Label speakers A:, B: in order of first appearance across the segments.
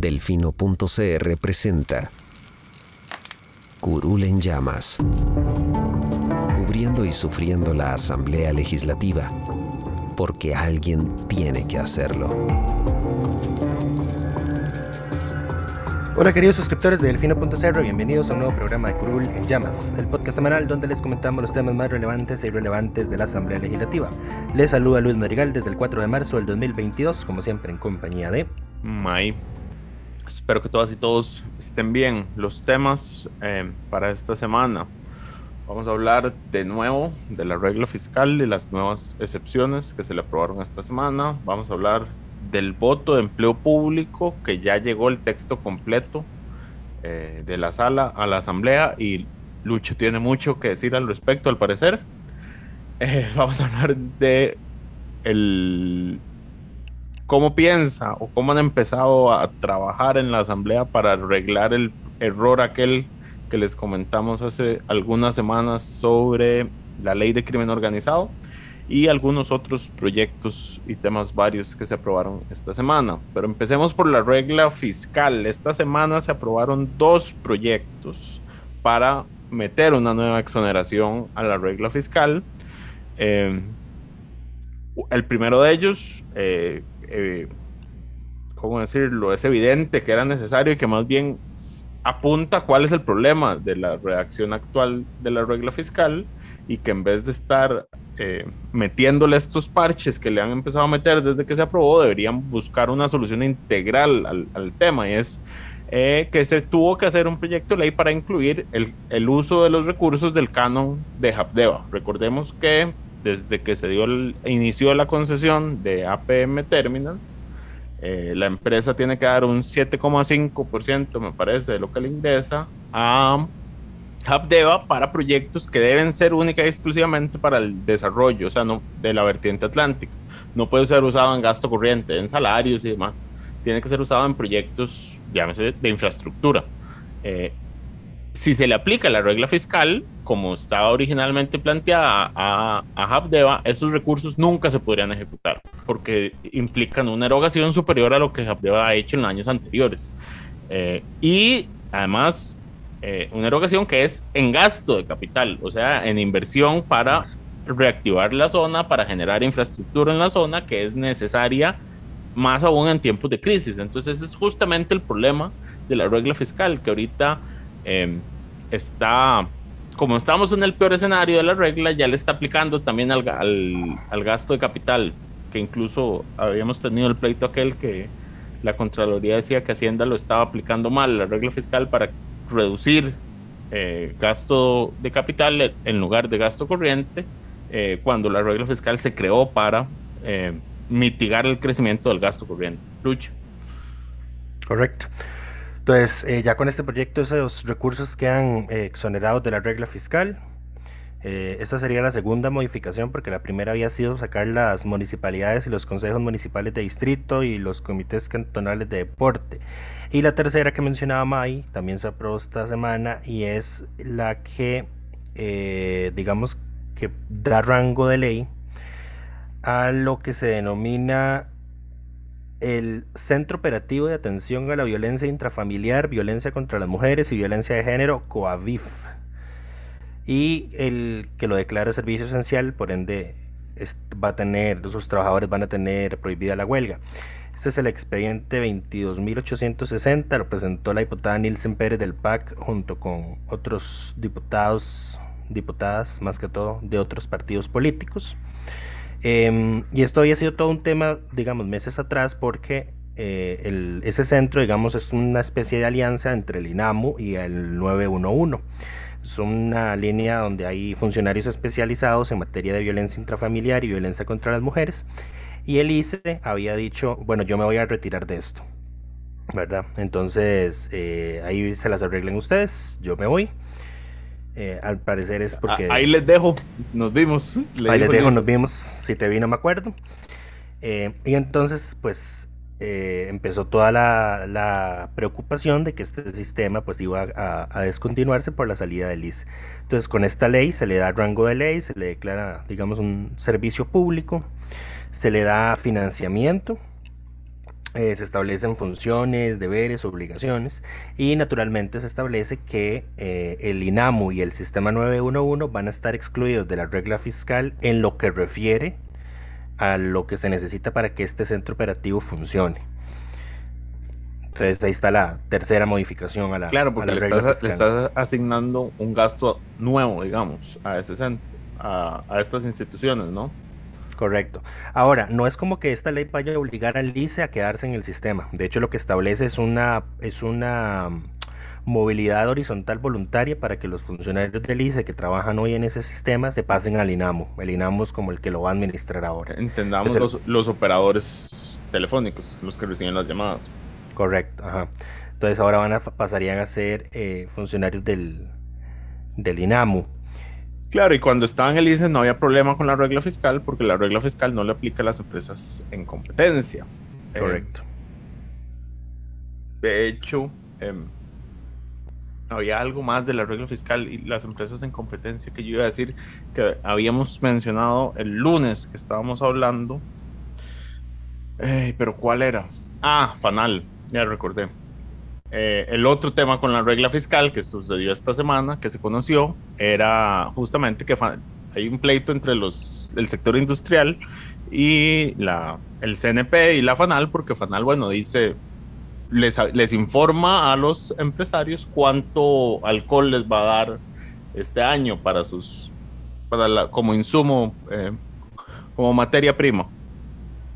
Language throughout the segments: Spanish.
A: Delfino.cr presenta Curul en llamas, cubriendo y sufriendo la Asamblea Legislativa, porque alguien tiene que hacerlo.
B: Hola queridos suscriptores de Delfino.cr, bienvenidos a un nuevo programa de Curul en Llamas, el podcast semanal donde les comentamos los temas más relevantes e irrelevantes de la Asamblea Legislativa. Les saluda Luis Madrigal desde el 4 de marzo del 2022, como siempre en compañía de...
C: May. Espero que todas y todos estén bien. Los temas eh, para esta semana. Vamos a hablar de nuevo de la regla fiscal y las nuevas excepciones que se le aprobaron esta semana. Vamos a hablar del voto de empleo público, que ya llegó el texto completo eh, de la sala a la asamblea y Lucho tiene mucho que decir al respecto, al parecer. Eh, vamos a hablar de el cómo piensa o cómo han empezado a trabajar en la asamblea para arreglar el error aquel que les comentamos hace algunas semanas sobre la ley de crimen organizado y algunos otros proyectos y temas varios que se aprobaron esta semana. Pero empecemos por la regla fiscal. Esta semana se aprobaron dos proyectos para meter una nueva exoneración a la regla fiscal. Eh, el primero de ellos, eh, eh, ¿cómo decirlo? Es evidente que era necesario y que más bien apunta cuál es el problema de la redacción actual de la regla fiscal y que en vez de estar eh, metiéndole estos parches que le han empezado a meter desde que se aprobó, deberían buscar una solución integral al, tema. Y es eh, que se tuvo que hacer un proyecto de ley para incluir el, el, uso de los recursos del canon de Habdeba. Recordemos que desde que se dio el inicio de la concesión de APM Terminals, eh, la empresa tiene que dar un 7,5%, me parece, de lo que le ingresa a Habdeba para proyectos que deben ser única y exclusivamente para el desarrollo, o sea, no de la vertiente atlántica. No puede ser usado en gasto corriente, en salarios y demás. Tiene que ser usado en proyectos, llámese, de infraestructura. Eh, si se le aplica la regla fiscal, como estaba originalmente planteada a, a Habdeba, esos recursos nunca se podrían ejecutar, porque implican una erogación superior a lo que Habdeba ha hecho en años anteriores. Eh, y además, eh, una erogación que es en gasto de capital, o sea, en inversión para reactivar la zona, para generar infraestructura en la zona que es necesaria más aún en tiempos de crisis. Entonces ese es justamente el problema de la regla fiscal, que ahorita eh, está, como estamos en el peor escenario de la regla, ya le está aplicando también al, al, al gasto de capital, que incluso habíamos tenido el pleito aquel que la Contraloría decía que Hacienda lo estaba aplicando mal, la regla fiscal, para reducir eh, gasto de capital en lugar de gasto corriente, eh, cuando la regla fiscal se creó para eh, mitigar el crecimiento del gasto corriente. Lucha.
B: Correcto. Entonces, eh, ya con este proyecto esos recursos quedan eh, exonerados de la regla fiscal. Eh, esta sería la segunda modificación porque la primera había sido sacar las municipalidades y los consejos municipales de distrito y los comités cantonales de deporte. Y la tercera que mencionaba May también se aprobó esta semana y es la que, digamos, que da rango de ley a lo que se denomina el Centro Operativo de Atención a la Violencia Intrafamiliar, Violencia contra las Mujeres y Violencia de Género, COAVIF. Y el que lo declara servicio esencial, por ende, va a tener, sus trabajadores van a tener prohibida la huelga. Este es el expediente 22.860, lo presentó la diputada Nilsen Pérez del PAC junto con otros diputados, diputadas más que todo, de otros partidos políticos. Eh, y esto había sido todo un tema, digamos, meses atrás porque eh, ese centro, digamos, es una especie de alianza entre el INAMU y el 911. Es una línea donde hay funcionarios especializados en materia de violencia intrafamiliar y violencia contra las mujeres. Y el ICE había dicho, bueno, yo me voy a retirar de esto. ¿verdad? Entonces, eh, ahí se las arreglen ustedes, yo me voy. Eh, al parecer es porque...
C: Ahí les dejo, nos vimos.
B: ahí les dejo, nos vimos, si te vi no me acuerdo. Eh, y entonces, pues, empezó toda la, preocupación de que este sistema pues iba a, descontinuarse por la salida del ICE. Entonces, con esta ley se le da rango de ley, se le declara, digamos, un servicio público, se le da financiamiento eh, se establecen funciones, deberes, obligaciones y naturalmente se establece que eh, el INAMU y el sistema 911 van a estar excluidos de la regla fiscal en lo que refiere a lo que se necesita para que este centro operativo funcione. Entonces ahí está la tercera modificación a la
C: Claro, porque le, estás, asignando un gasto nuevo, digamos, a ese centro, a, a estas instituciones, ¿no?
B: Correcto. Ahora, no es como que esta ley vaya a obligar al ICE a quedarse en el sistema. De hecho, lo que establece es una, es una mm, movilidad horizontal voluntaria para que los funcionarios del ICE que trabajan hoy en ese sistema se pasen al INAMU. El INAMU es como el que lo va a administrar ahora.
C: Entendamos los, operadores telefónicos, los que reciben las llamadas.
B: Correcto, ajá. Entonces ahora van a, pasarían a ser eh, funcionarios del, del INAMU.
C: Claro, y cuando estaba en el ICE no había problema con la regla fiscal porque la regla fiscal no le aplica a las empresas en competencia.
B: Correcto.
C: de hecho, em, había algo más de la regla fiscal y las empresas en competencia que yo iba a decir que habíamos mencionado el lunes que estábamos hablando. pero ¿cuál era? Ah, Fanal, ya recordé. Eh, el otro tema con la regla fiscal que sucedió esta semana, que se conoció, era justamente que hay un pleito entre los, el sector industrial y la, el CNP y la FANAL, porque FANAL, bueno, dice, les, les informa a los empresarios cuánto alcohol les va a dar este año para sus, para la, como insumo, eh, como materia prima.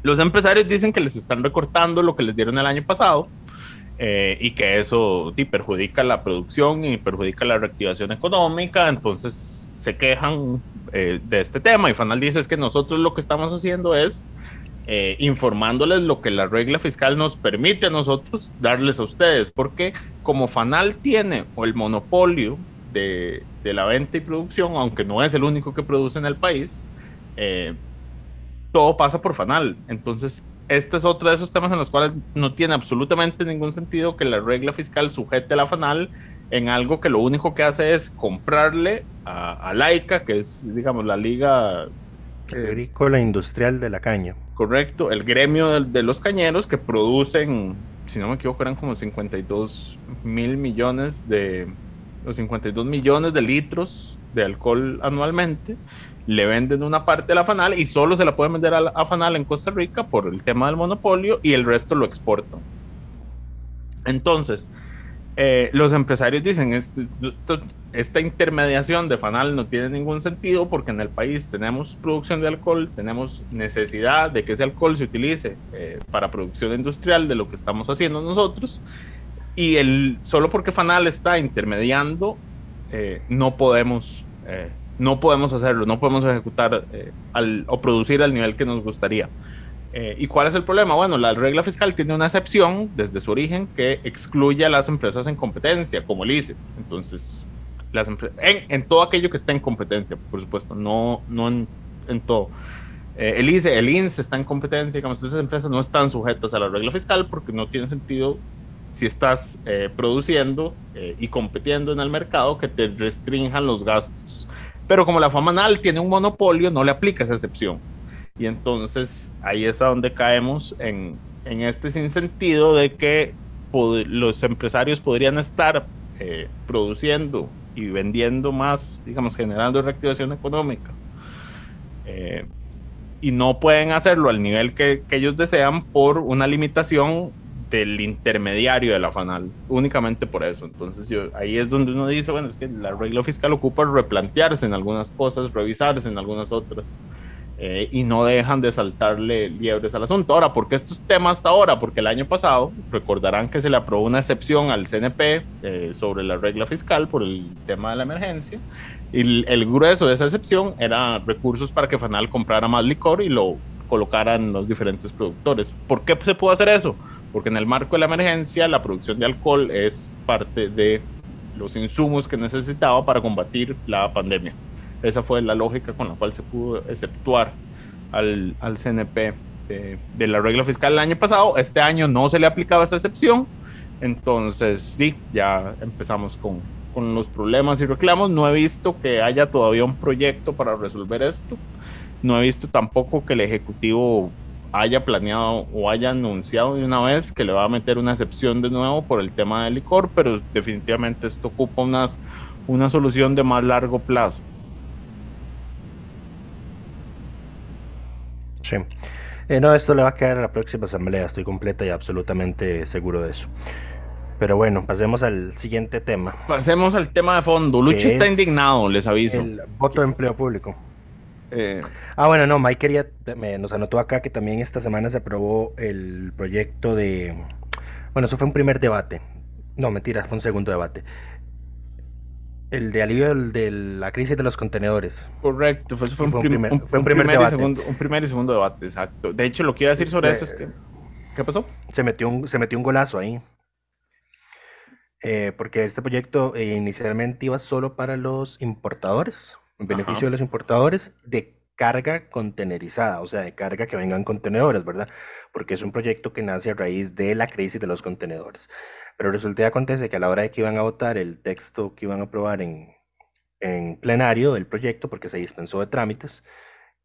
C: Los empresarios dicen que les están recortando lo que les dieron el año pasado eh, y que eso perjudica la producción y perjudica la reactivación económica, entonces se quejan eh, de este tema. Y Fanal dice es que nosotros lo que estamos haciendo es eh, informándoles lo que la regla fiscal nos permite a nosotros darles a ustedes, porque como Fanal tiene el monopolio de, de la venta y producción, aunque no es el único que produce en el país, todo pasa por Fanal, entonces este es otro de esos temas en los cuales no tiene absolutamente ningún sentido que la regla fiscal sujete a la FANAL en algo que lo único que hace es comprarle a, Laika, que es, digamos, la liga
B: agrícola industrial de la caña.
C: Correcto, el gremio de, los cañeros que producen, si no me equivoco, eran como 52 mil millones de, los 52 millones de litros de alcohol anualmente le venden una parte de la FANAL y solo se la pueden vender a, la, FANAL en Costa Rica por el tema del monopolio y el resto lo exportan. Entonces, eh, los empresarios dicen, este, esta intermediación de FANAL no tiene ningún sentido porque en el país tenemos producción de alcohol, tenemos necesidad de que ese alcohol se utilice eh, para producción industrial de lo que estamos haciendo nosotros y el, solo porque FANAL está intermediando, eh, no podemos no podemos hacerlo, no podemos ejecutar eh, o producir al nivel que nos gustaría. Eh, ¿Y cuál es el problema? Bueno, la regla fiscal tiene una excepción desde su origen que excluye a las empresas en competencia, como el ICE. Entonces, las en, en, todo aquello que está en competencia, por supuesto, no, no en, en todo. Eh, el ICE, INSE está en competencia, digamos, esas empresas no están sujetas a la regla fiscal porque no tiene sentido si estás produciendo y compitiendo en el mercado que te restrinjan los gastos. Pero como la FAMANAL tiene un monopolio, no le aplica esa excepción. Y entonces ahí es a donde caemos en, en este sinsentido de que los empresarios podrían estar eh, produciendo y vendiendo más, digamos, generando reactivación económica. Eh, y no pueden hacerlo al nivel que, que, ellos desean por una limitación del intermediario de la FANAL, únicamente por eso. Entonces yo, ahí es donde uno dice, bueno, es que la regla fiscal ocupa replantearse en algunas cosas, revisarse en algunas otras, eh, y no dejan de saltarle liebres al asunto. Ahora, ¿por qué estos temas hasta ahora? Porque el año pasado, recordarán que se le aprobó una excepción al CNP eh, sobre la regla fiscal por el tema de la emergencia, y el, grueso de esa excepción era recursos para que FANAL comprara más licor y lo colocaran los diferentes productores. ¿Por qué se pudo hacer eso? Porque en el marco de la emergencia la producción de alcohol es parte de los insumos que necesitaba para combatir la pandemia. Esa fue la lógica con la cual se pudo exceptuar al, al CNP de, de, la regla fiscal el año pasado. Este año no se le aplicaba esa excepción. Entonces, sí, ya empezamos con, con los problemas y reclamos. No he visto que haya todavía un proyecto para resolver esto. No he visto tampoco que el Ejecutivo haya planeado o haya anunciado de una vez que le va a meter una excepción de nuevo por el tema del licor, pero definitivamente esto ocupa unas, una solución de más largo plazo.
B: Sí. Eh, no, esto le va a quedar a la próxima asamblea, estoy completa y absolutamente seguro de eso. Pero bueno, pasemos al siguiente tema.
C: Pasemos al tema de fondo. Lucho está indignado, les aviso.
B: El voto de empleo público. Eh, ah, bueno, no, Mike quería, me, nos anotó acá que también esta semana se aprobó el proyecto de, bueno, eso fue un primer debate, no, mentira, fue un segundo debate, el de alivio de la crisis de los contenedores.
C: Correcto, fue, fue, un, primer, fue un, primer, debate. Y segundo, un primer y segundo debate, exacto. De hecho, lo que iba a decir sobre eso es que, ¿qué pasó?
B: Se metió un, se metió un golazo ahí. Eh, porque este proyecto eh, inicialmente iba solo para los importadores en beneficio de los importadores de carga contenerizada, o sea, de carga que vengan contenedores, ¿verdad? Porque es un proyecto que nace a raíz de la crisis de los contenedores. Pero resulta y acontece que a la hora de que iban a votar el texto que iban a aprobar en, en plenario del proyecto, porque se dispensó de trámites,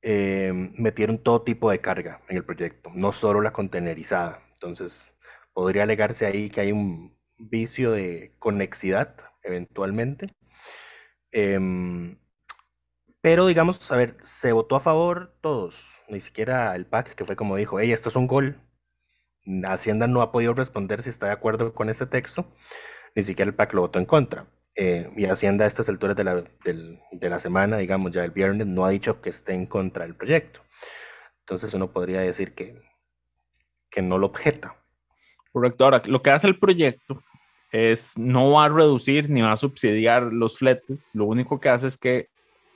B: eh, metieron todo tipo de carga en el proyecto, no solo la contenerizada. Entonces, podría alegarse ahí que hay un vicio de conexidad, eventualmente. Eh, pero digamos, a ver, se votó a favor todos, ni siquiera el PAC, que fue como dijo, hey, esto es un gol. Hacienda no ha podido responder si está de acuerdo con este texto, ni siquiera el PAC lo votó en contra. Eh, y Hacienda a estas alturas de la, de la semana, digamos ya el viernes, no ha dicho que esté en contra del proyecto. Entonces uno podría decir que, que no lo objeta.
C: Correcto. Ahora, lo que hace el proyecto es no va a reducir ni va a subsidiar los fletes. Lo único que hace es que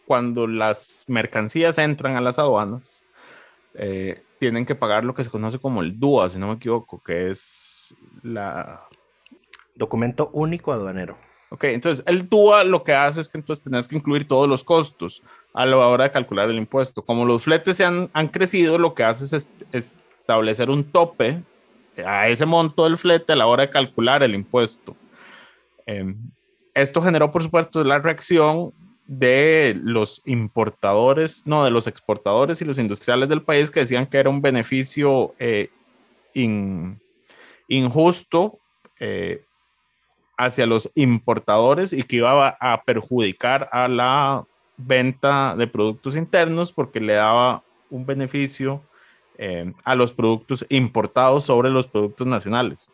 C: cuando las mercancías entran a las aduanas, eh, tienen que pagar lo que se conoce como el DUA, si no me equivoco, que es la...
B: Documento único aduanero.
C: Ok, entonces el DUA lo que hace es que entonces tenés que incluir todos los costos a la hora de calcular el impuesto. Como los fletes se han, han crecido, lo que hace es, establecer un tope a ese monto del flete a la hora de calcular el impuesto. Em, esto generó, por supuesto, la reacción de los importadores, no, de los exportadores y los industriales del país que decían que era un beneficio eh, injusto eh, hacia los importadores y que iba a perjudicar a la venta de productos internos porque le daba un beneficio eh, a los productos importados sobre los productos nacionales.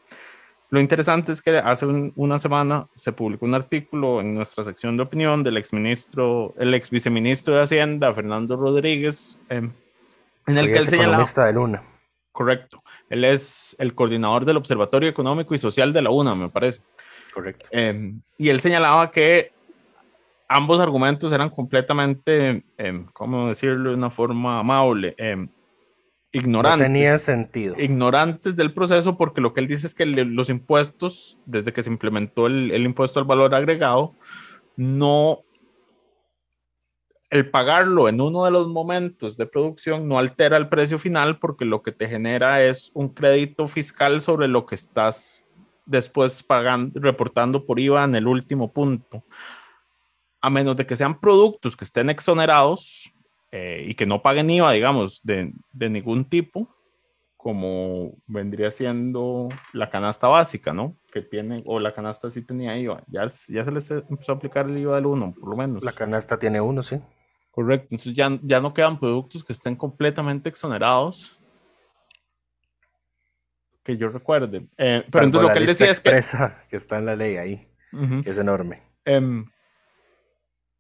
C: Lo interesante es que hace una semana se publicó un artículo en nuestra sección de opinión del exministro, el ex viceministro de Hacienda, Fernando Rodríguez, em, en el que él señalaba.
B: de Luna.
C: Correcto. Él es el coordinador del Observatorio Económico y Social de la UNA, me parece.
B: Correcto.
C: Em, y él señalaba que ambos argumentos eran completamente, em, ¿cómo decirlo de una forma amable? Ignorantes.
B: tenía sentido.
C: Ignorantes del proceso porque lo que él dice es que los impuestos, desde que se implementó el, impuesto al valor agregado, no... El pagarlo en uno de los momentos de producción no altera el precio final porque lo que te genera es un crédito fiscal sobre lo que estás después pagando, reportando por IVA en el último punto. A menos de que sean productos que estén exonerados, eh, y que no paguen IVA, digamos, de, de, ningún tipo, como vendría siendo la canasta básica, ¿no? Que tiene, o la canasta sí tenía IVA, ya, ya se les empezó a aplicar el IVA del 1, por lo menos.
B: La canasta tiene uno, sí.
C: Correcto, entonces ya, ya no quedan productos que estén completamente exonerados. Que yo recuerde. Eh, pero entonces lo que él decía es que.
B: que está en la ley ahí, que es enorme.
C: Em,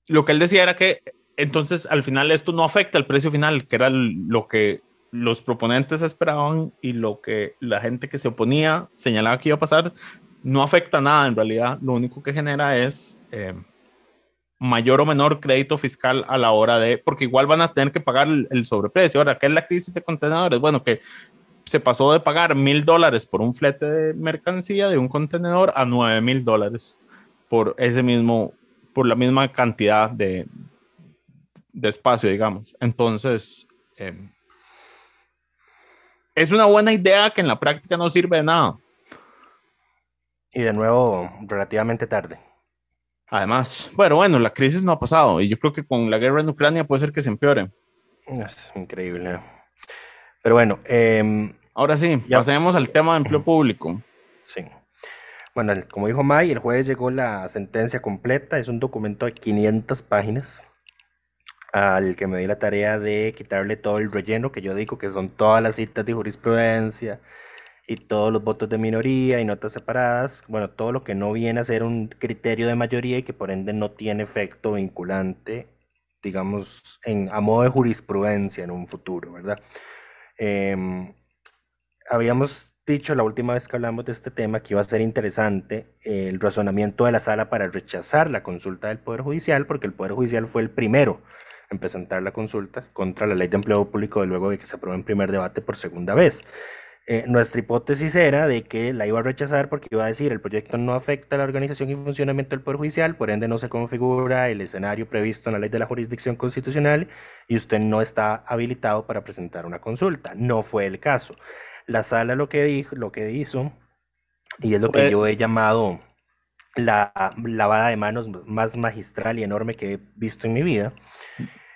C: lo que él decía era que entonces, al final, esto no afecta al precio final, que era lo que los proponentes esperaban y lo que la gente que se oponía señalaba que iba a pasar. No afecta nada en realidad. Lo único que genera es eh, mayor o menor crédito fiscal a la hora de, porque igual van a tener que pagar el, sobreprecio. Ahora, ¿qué es la crisis de contenedores? Bueno, que se pasó de pagar mil dólares por un flete de mercancía de un contenedor a nueve mil dólares por ese mismo, por la misma cantidad de, de espacio, digamos. Entonces, eh, es una buena idea que en la práctica no sirve de nada.
B: Y de nuevo, relativamente tarde.
C: Además, bueno, bueno, la crisis no ha pasado y yo creo que con la guerra en Ucrania puede ser que se empeore.
B: Es increíble. Pero bueno, eh,
C: ahora sí, ya. pasemos al tema de empleo público.
B: Sí. Bueno, como dijo May, el jueves llegó la sentencia completa, es un documento de 500 páginas al que me di la tarea de quitarle todo el relleno que yo digo que son todas las citas de jurisprudencia y todos los votos de minoría y notas separadas, bueno, todo lo que no viene a ser un criterio de mayoría y que por ende no tiene efecto vinculante, digamos, en, a modo de jurisprudencia en un futuro, ¿verdad? Eh, habíamos dicho la última vez que hablamos de este tema que iba a ser interesante el razonamiento de la sala para rechazar la consulta del Poder Judicial, porque el Poder Judicial fue el primero en presentar la consulta contra la ley de empleo público luego de que se aprobó en primer debate por segunda vez. Eh, nuestra hipótesis era de que la iba a rechazar porque iba a decir el proyecto no afecta a la organización y funcionamiento del Poder Judicial, por ende no se configura el escenario previsto en la ley de la jurisdicción constitucional y usted no está habilitado para presentar una consulta. No fue el caso. La sala lo que, dijo, lo que hizo, y es lo que yo he llamado la lavada de manos más magistral y enorme que he visto en mi vida,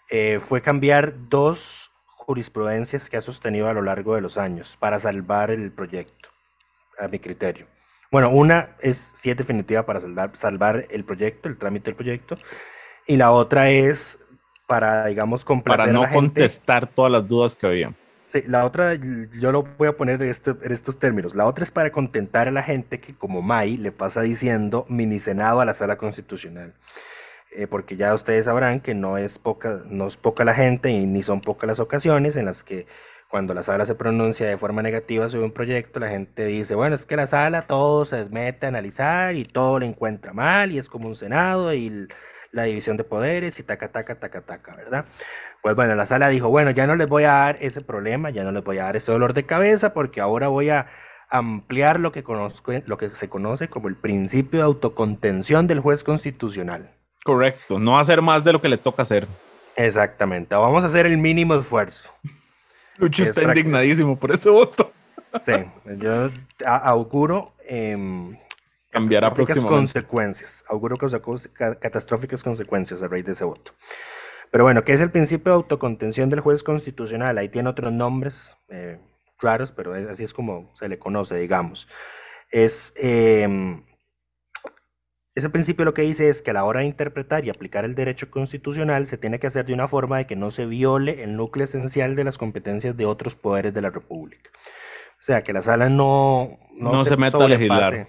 B: eh, fue cambiar dos jurisprudencias que ha sostenido a lo largo de los años para salvar el proyecto, a mi criterio. Bueno, una es, sí es definitiva para salvar, salvar el proyecto, el trámite del proyecto, y la otra es para, digamos, complacer
C: Para no
B: a la gente.
C: contestar todas las dudas que había.
B: Sí, la otra, yo lo voy a poner en, este, en estos términos. La otra es para contentar a la gente que, como May, le pasa diciendo mini senado a la sala constitucional. Eh, porque ya ustedes sabrán que no es, poca, no es poca la gente y ni son pocas las ocasiones en las que cuando la sala se pronuncia de forma negativa sobre un proyecto, la gente dice, bueno, es que la sala todo se mete a analizar y todo le encuentra mal y es como un senado y la división de poderes y taca, taca, taca, taca, ¿verdad? Pues bueno, la sala dijo, bueno, ya no les voy a dar ese problema, ya no les voy a dar ese dolor de cabeza porque ahora voy a ampliar lo que, conozco, lo que se conoce como el principio de autocontención del juez constitucional.
C: Correcto, no hacer más de lo que le toca hacer.
B: Exactamente, vamos a hacer el mínimo esfuerzo.
C: Lucho está indignadísimo por ese voto.
B: Sí, yo auguro eh,
C: cambiará
B: catastróficas consecuencias. Auguro catastróficas consecuencias a raíz de ese voto. Pero bueno, ¿qué es el principio de autocontención del juez constitucional? Ahí tiene otros nombres eh, raros, pero así es como se le conoce, digamos. Es eh, ese principio lo que dice es que a la hora de interpretar y aplicar el derecho constitucional se tiene que hacer de una forma de que no se viole el núcleo esencial de las competencias de otros poderes de la República. O sea, que la sala no,
C: no, no se, se, meta a legislar.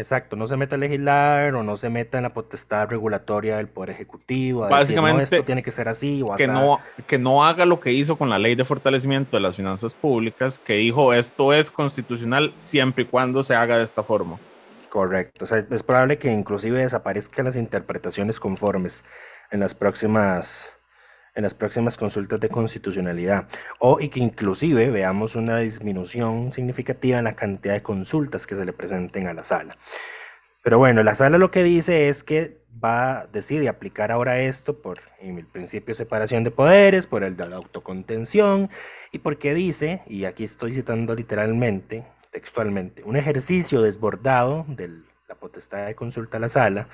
B: Exacto, no se meta a legislar o no se meta en la potestad regulatoria del Poder Ejecutivo. A
C: Básicamente,
B: decir, no, esto tiene que ser así o
C: que no, que no haga lo que hizo con la ley de fortalecimiento de las finanzas públicas, que dijo esto es constitucional siempre y cuando se haga de esta forma.
B: Correcto. O sea, es probable que inclusive desaparezcan las interpretaciones conformes en las próximas en las próximas consultas de constitucionalidad o y que inclusive veamos una disminución significativa en la cantidad de consultas que se le presenten a la sala. Pero bueno, la sala lo que dice es que va decide aplicar ahora esto por el principio de separación de poderes, por el de la autocontención y porque dice, y aquí estoy citando literalmente, textualmente, un ejercicio desbordado de la potestad de consulta a la sala,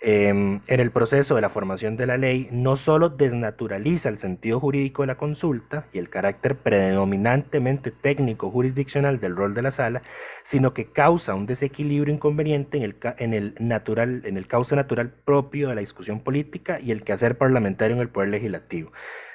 B: eh, en el proceso de la formación de la ley, no solo desnaturaliza el sentido jurídico de la consulta y el carácter predominantemente técnico jurisdiccional del rol de la sala, sino que causa un desequilibrio inconveniente en el, en el, natural, en el causa natural propio de la discusión política y el quehacer parlamentario en el poder legislativo.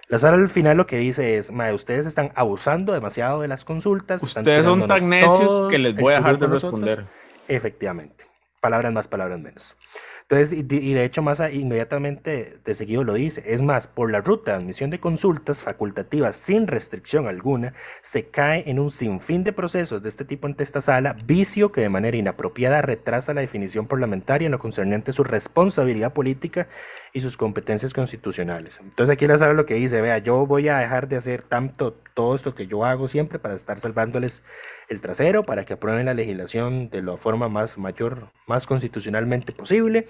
B: La sala al final lo que dice es, madre, ustedes están abusando demasiado de las consultas.
C: Ustedes son tan necios que les voy a dejar de responder.
B: Efectivamente. Palabras más, palabras menos. Entonces, y de, hecho, más inmediatamente de seguido lo dice. Es más, por la ruta de admisión de consultas facultativas sin restricción alguna, se cae en un sinfín de procesos de este tipo ante esta sala, vicio que de manera inapropiada retrasa la definición parlamentaria en lo concerniente a su responsabilidad política y sus competencias constitucionales. Entonces aquí la sala lo que dice, vea, yo voy a dejar de hacer tanto todo esto que yo hago siempre para estar salvándoles el trasero, para que aprueben la legislación de la forma más mayor, más constitucionalmente posible.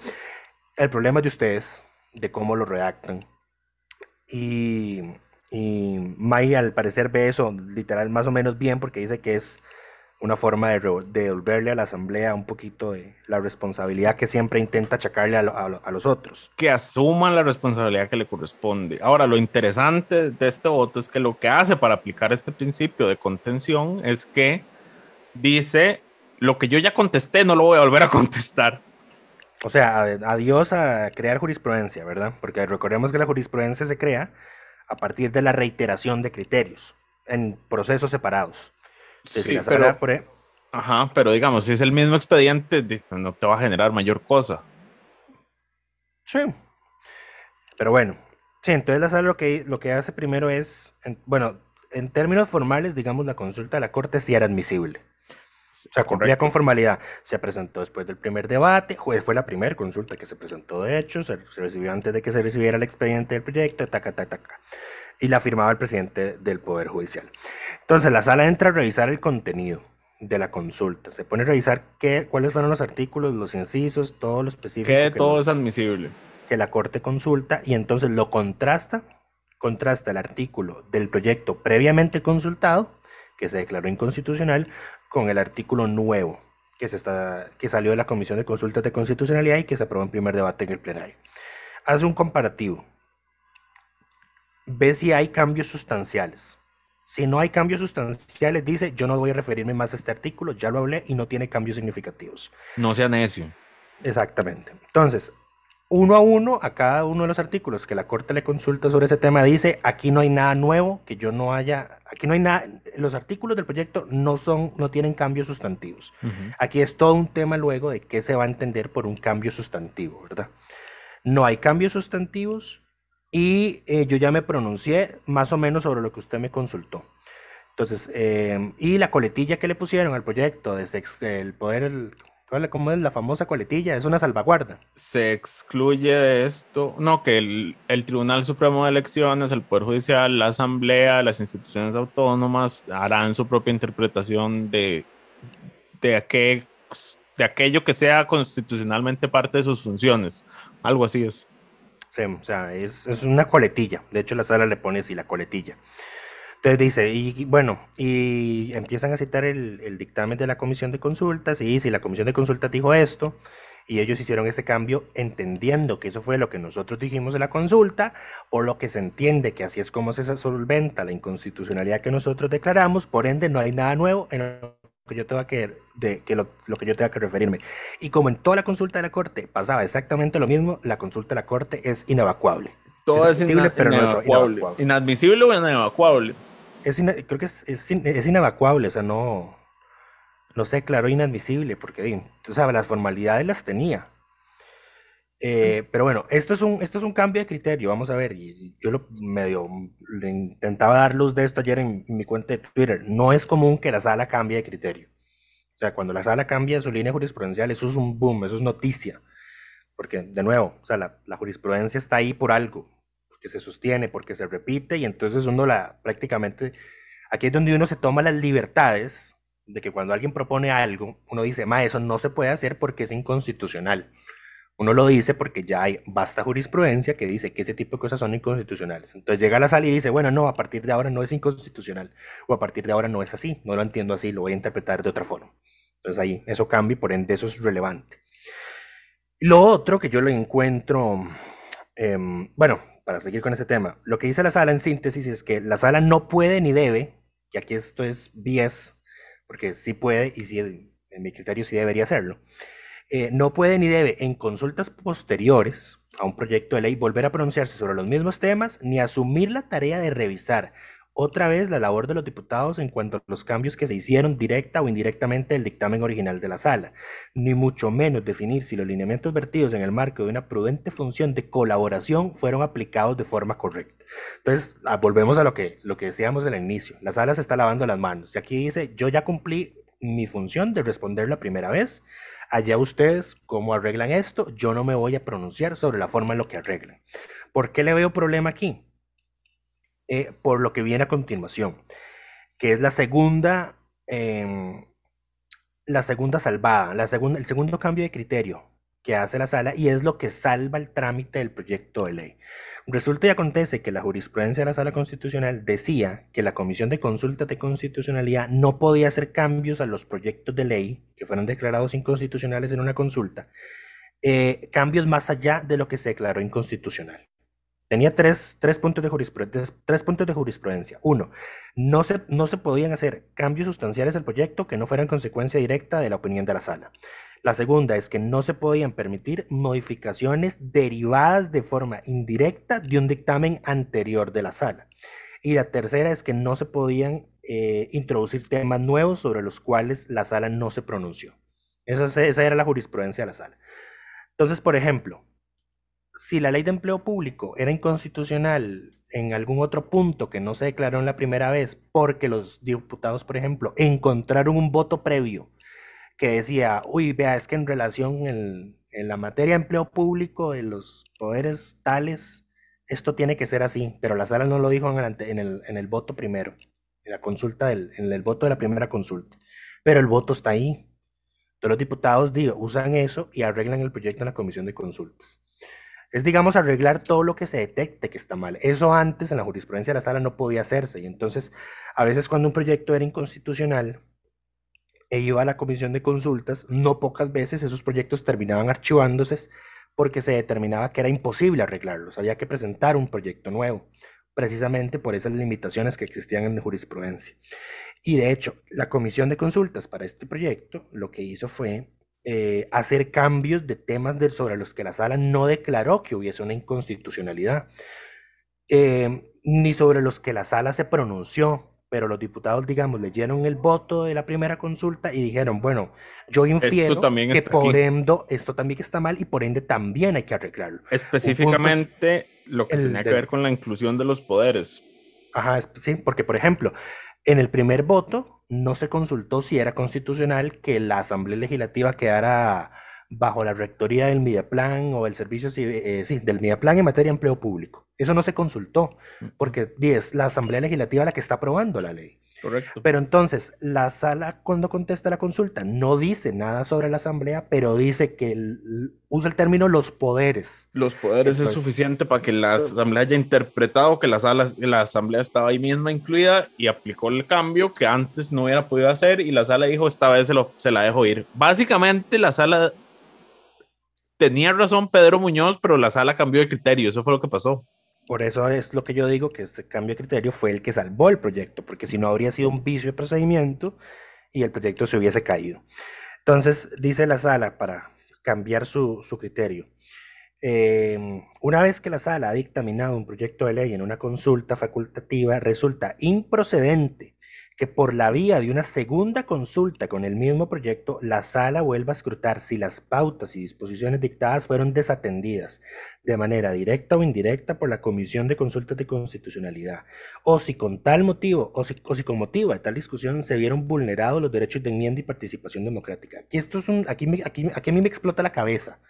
B: El problema es de ustedes, de cómo lo redactan. Y, y May al parecer ve eso literal más o menos bien porque dice que es una forma de, de devolverle a la asamblea un poquito de la responsabilidad que siempre intenta achacarle a, lo- a lo- a los otros.
C: que asuman la responsabilidad que le corresponde. Ahora, lo interesante de este voto es que lo que hace para aplicar este principio de contención es que dice, lo que yo ya contesté no lo voy a volver a contestar.
B: O sea, ad- adiós a crear jurisprudencia, ¿verdad? Porque recordemos que la jurisprudencia se crea a partir de la reiteración de criterios en procesos separados.
C: Sí, pero-
B: por
C: Ajá, pero digamos, si es el mismo expediente, di- no te va a generar mayor cosa.
B: Sí. Pero bueno, sí, entonces la sala lo que, lo que hace primero es, en- bueno, en términos formales, digamos, la consulta de la Corte sí era admisible. O sea, cumplía con formalidad. Se presentó después del primer debate, fue, fue la primera consulta que se presentó, de hecho, se, se recibió antes de que se recibiera el expediente del proyecto, taca, taca, taca. Y la firmaba el presidente del Poder Judicial. Entonces, la sala entra a revisar el contenido de la consulta. Se pone a revisar qué, cuáles fueron los artículos, los incisos, todo lo específico.
C: Que
B: que
C: todo es admisible.
B: que la Corte consulta y entonces lo contrasta, contrasta el artículo del proyecto previamente consultado, que se declaró inconstitucional, con el artículo nuevo que, se está, que salió de la Comisión de Consultas de Constitucionalidad y que se aprobó en primer debate en el plenario. Hace un comparativo. Ve si hay cambios sustanciales. Si no hay cambios sustanciales, dice, yo no voy a referirme más a este artículo, ya lo hablé y no tiene cambios significativos.
C: No sea necio.
B: Exactamente. Entonces, uno a uno, a cada uno de los artículos que la Corte le consulta sobre ese tema, dice, aquí no hay nada nuevo, que yo no haya, aquí no hay nada, los artículos del proyecto no son, no tienen cambios sustantivos. Aquí es todo un tema luego de qué se va a entender por un cambio sustantivo, ¿verdad? No hay cambios sustantivos y eh, yo ya me pronuncié más o menos sobre lo que usted me consultó. Entonces, eh, y la coletilla que le pusieron al proyecto de el poder, el- ¿cuál- ¿cómo es la famosa coletilla? Es una salvaguarda.
C: Se excluye de esto, no, que el, Tribunal Supremo de Elecciones, el Poder Judicial, la Asamblea, las instituciones autónomas harán su propia interpretación de, de, de aquello que sea constitucionalmente parte de sus funciones. Algo así es.
B: Sí, o sea, es, es una coletilla. De hecho, la sala le pone así, la coletilla. Entonces dice, y bueno, y empiezan a citar el, el dictamen de la comisión de consultas, y si la comisión de consultas dijo esto, y ellos hicieron ese cambio entendiendo que eso fue lo que nosotros dijimos en la consulta, por lo que se entiende que así es como se solventa la inconstitucionalidad que nosotros declaramos, por ende no hay nada nuevo en lo que yo tenga que, de, que lo, lo que yo tenga que referirme. Y como en toda la consulta de la Corte pasaba exactamente lo mismo, la consulta de la Corte es inevacuable.
C: Todo es, ina-
B: pero no es.
C: Inadmisible o inevacuable.
B: Es ina- creo que es, es, in- es inevacuable, o sea, no, no se declaró inadmisible porque, tú sabes, las formalidades las tenía. Eh, pero bueno, esto es, un, esto es un cambio de criterio, vamos a ver, y yo lo medio intentaba dar luz de esto ayer en, en mi cuenta de Twitter. No es común que la sala cambie de criterio. O sea, cuando la sala cambia su línea jurisprudencial, eso es un boom, eso es noticia. Porque, de nuevo, o sea, la, la jurisprudencia está ahí por algo, porque se sostiene, porque se repite, y entonces uno la prácticamente, aquí es donde uno se toma las libertades de que cuando alguien propone algo, uno dice, ma, eso no se puede hacer porque es inconstitucional. Uno lo dice porque ya hay vasta jurisprudencia que dice que ese tipo de cosas son inconstitucionales. Entonces llega la sala y dice, bueno, no, a partir de ahora no es inconstitucional, o a partir de ahora no es así, no lo entiendo así, lo voy a interpretar de otra forma. Entonces ahí eso cambia y por ende eso es relevante. Lo otro que yo lo encuentro, em, bueno, para seguir con ese tema, lo que dice la sala en síntesis es que la sala no puede ni debe, y aquí esto es bias, porque sí puede y sí, en mi criterio sí debería hacerlo, eh, no puede ni debe en consultas posteriores a un proyecto de ley volver a pronunciarse sobre los mismos temas ni asumir la tarea de revisar otra vez la labor de los diputados en cuanto a los cambios que se hicieron directa o indirectamente del dictamen original de la sala, ni mucho menos definir si los lineamientos vertidos en el marco de una prudente función de colaboración fueron aplicados de forma correcta. Entonces, ah, volvemos a lo que, lo que decíamos del inicio. La sala se está lavando las manos y aquí dice, yo ya cumplí mi función de responder la primera vez. Allá ustedes cómo arreglan esto, yo no me voy a pronunciar sobre la forma en lo que arreglan. ¿Por qué le veo problema aquí? Eh, por lo que viene a continuación, que es la segunda, em, la segunda salvada, la segunda, el segundo cambio de criterio que hace la sala y es lo que salva el trámite del proyecto de ley. Resulta y acontece que la jurisprudencia de la sala constitucional decía que la Comisión de Consulta de Constitucionalidad no podía hacer cambios a los proyectos de ley que fueron declarados inconstitucionales en una consulta, eh, cambios más allá de lo que se declaró inconstitucional. Tenía tres, puntos de jurisprudencia, tres puntos de jurisprudencia. Uno, no se, no se podían hacer cambios sustanciales al proyecto que no fueran consecuencia directa de la opinión de la sala. La segunda es que no se podían permitir modificaciones derivadas de forma indirecta de un dictamen anterior de la sala. Y la tercera es que no se podían eh, introducir temas nuevos sobre los cuales la sala no se pronunció. esa era la jurisprudencia de la sala. Entonces, por ejemplo, si la ley de empleo público era inconstitucional en algún otro punto que no se declaró en la primera vez porque los diputados, por ejemplo, encontraron un voto previo que decía, uy, vea, es que en relación en, la materia de empleo público de los poderes tales, esto tiene que ser así, pero la sala no lo dijo en el, en el, voto primero, en la consulta, del, en el voto de la primera consulta, pero el voto está ahí. Todos los diputados digo, usan eso y arreglan el proyecto en la comisión de consultas. Es, digamos, arreglar todo lo que se detecte que está mal. Eso antes en la jurisprudencia de la sala no podía hacerse. Y entonces, a veces cuando un proyecto era inconstitucional e iba a la comisión de consultas, no pocas veces esos proyectos terminaban archivándose porque se determinaba que era imposible arreglarlos. Había que presentar un proyecto nuevo, precisamente por esas limitaciones que existían en la jurisprudencia. Y de hecho, la comisión de consultas para este proyecto lo que hizo fue eh, hacer cambios de temas sobre los que la sala no declaró que hubiese una inconstitucionalidad, eh, ni sobre los que la sala se pronunció, pero los diputados, digamos, leyeron el voto de la primera consulta y dijeron, bueno, yo infiero que por ende esto también está mal y por ende también hay que arreglarlo.
C: Específicamente lo que tenía que ver con la inclusión de los poderes.
B: Ajá, sí, porque por ejemplo, en el primer voto no se consultó si era constitucional que la Asamblea Legislativa quedara bajo la rectoría del Mideplan o el servicio eh, sí, del Mideplan en materia de empleo público. Eso no se consultó, porque es la Asamblea Legislativa la que está aprobando la ley.
C: Correcto.
B: Pero entonces, la sala cuando contesta la consulta no dice nada sobre la asamblea, pero dice que usa el término los poderes.
C: Los poderes es suficiente para que la asamblea haya interpretado que la, sala, la asamblea estaba ahí misma incluida y aplicó el cambio que antes no hubiera podido hacer y la sala dijo esta vez se, lo, se la dejo ir. Básicamente la sala tenía razón Pedro Muñoz, pero la sala cambió de criterio, eso fue lo que pasó.
B: Por eso es lo que yo digo que este cambio de criterio fue el que salvó el proyecto, porque si no habría sido un vicio de procedimiento y el proyecto se hubiese caído. Entonces, dice la sala para cambiar su, criterio. Eh, una vez que la sala ha dictaminado un proyecto de ley en una consulta facultativa, resulta improcedente que por la vía de una segunda consulta con el mismo proyecto, la sala vuelva a escrutar si las pautas y disposiciones dictadas fueron desatendidas de manera directa o indirecta por la Comisión de Consultas de Constitucionalidad, o si con tal motivo, o si, con motivo de tal discusión se vieron vulnerados los derechos de enmienda y participación democrática. Aquí, esto es aquí, aquí, aquí a mí me explota la cabeza.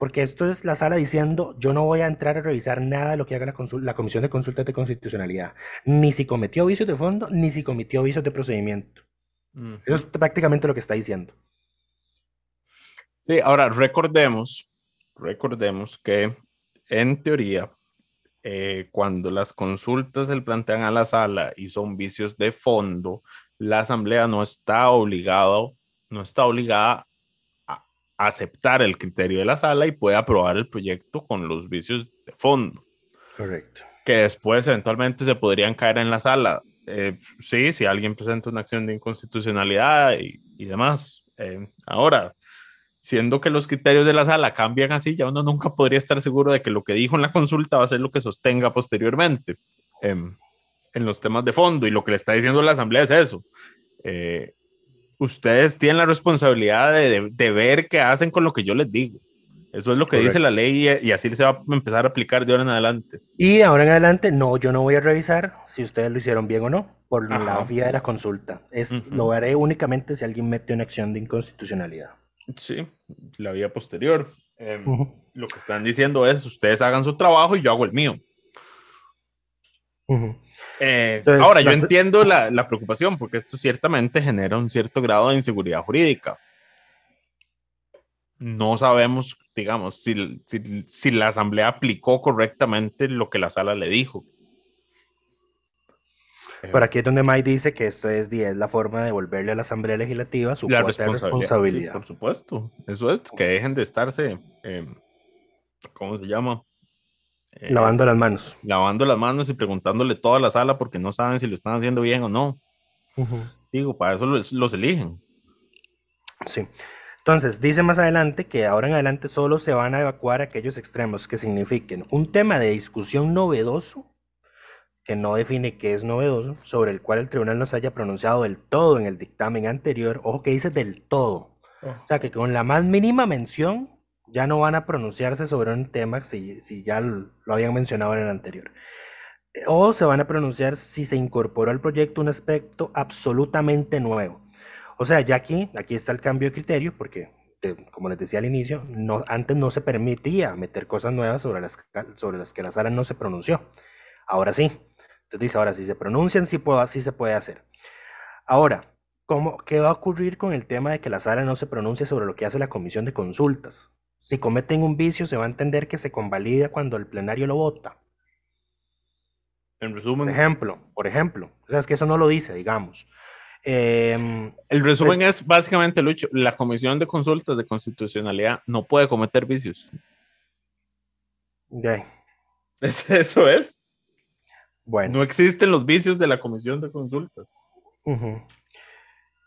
B: Porque esto es la sala diciendo, yo no voy a entrar a revisar nada de lo que haga la, la Comisión de Consultas de Constitucionalidad, ni si cometió vicios de fondo, ni si cometió vicios de procedimiento. Eso es prácticamente lo que está diciendo.
C: Sí, ahora recordemos, recordemos que en teoría, eh, cuando las consultas se plantean a la sala y son vicios de fondo, la asamblea no está obligado, no está obligada aceptar el criterio de la sala y puede aprobar el proyecto con los vicios de fondo.
B: Correcto.
C: Que después eventualmente se podrían caer en la sala. Eh, sí, si alguien presenta una acción de inconstitucionalidad y, y demás. Eh, ahora, siendo que los criterios de la sala cambian así, ya uno nunca podría estar seguro de que lo que dijo en la consulta va a ser lo que sostenga posteriormente. Em, en los temas de fondo y lo que le está diciendo la Asamblea es eso. Eh, ustedes tienen la responsabilidad de, de, ver qué hacen con lo que yo les digo. Eso es lo que Correcto. dice la ley y, y, así se va a empezar a aplicar de ahora en adelante.
B: Y ahora en adelante, no, yo no voy a revisar si ustedes lo hicieron bien o no, por Ajá. la vía de la consulta. Es, uh -huh. Lo haré únicamente si alguien mete una acción de inconstitucionalidad.
C: Sí, la vía posterior. Eh, uh -huh. Lo que están diciendo es, ustedes hagan su trabajo y yo hago el mío.
B: Uh -huh.
C: Eh, Entonces, ahora, yo entiendo la, la, preocupación porque esto ciertamente genera un cierto grado de inseguridad jurídica. No sabemos, digamos, si, si, si, la Asamblea aplicó correctamente lo que la sala le dijo.
B: Por aquí es donde Mike dice que esto es, es la forma de devolverle a la Asamblea Legislativa su
C: la responsabilidad.
B: de responsabilidad.
C: Sí, por supuesto, eso es, que dejen de estarse, eh, ¿cómo se llama?
B: Lavando las manos.
C: Lavando las manos y preguntándole toda la sala porque no saben si lo están haciendo bien o no.
B: Uh -huh.
C: Digo, para eso los, los, eligen.
B: Sí. Entonces, dice más adelante que ahora en adelante solo se van a evacuar aquellos extremos que signifiquen un tema de discusión novedoso, que no define qué es novedoso, sobre el cual el tribunal no se haya pronunciado del todo en el dictamen anterior. Ojo que dice del todo. Oh. O sea, que con la más mínima mención ya no van a pronunciarse sobre un tema si, ya lo, habían mencionado en el anterior. O se van a pronunciar si se incorporó al proyecto un aspecto absolutamente nuevo. O sea, ya aquí, aquí está el cambio de criterio, porque, como les decía al inicio, antes no se permitía meter cosas nuevas sobre las, sobre las que la sala no se pronunció. Ahora sí. Entonces dice, ahora si se pronuncian, sí, puedo, sí se puede hacer. Ahora, ¿cómo, ¿qué va a ocurrir con el tema de que la sala no se pronuncie sobre lo que hace la comisión de consultas? Si cometen un vicio, se va a entender que se convalida cuando el plenario lo vota.
C: En resumen.
B: Por ejemplo, por ejemplo. O sea, es que eso no lo dice, digamos. Eh,
C: el resumen pues, es básicamente, Lucho, la Comisión de Consultas de Constitucionalidad no puede cometer vicios.
B: Ya.
C: Eso es.
B: Bueno.
C: No existen los vicios de la Comisión de Consultas.
B: Uh -huh.